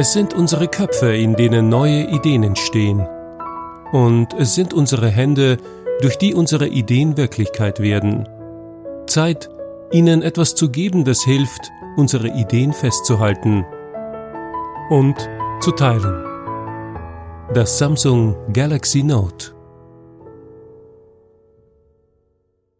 Es sind unsere Köpfe, in denen neue Ideen entstehen. Und es sind unsere Hände, durch die unsere Ideen Wirklichkeit werden. Zeit, ihnen etwas zu geben, das hilft, unsere Ideen festzuhalten und zu teilen. Das Samsung Galaxy Note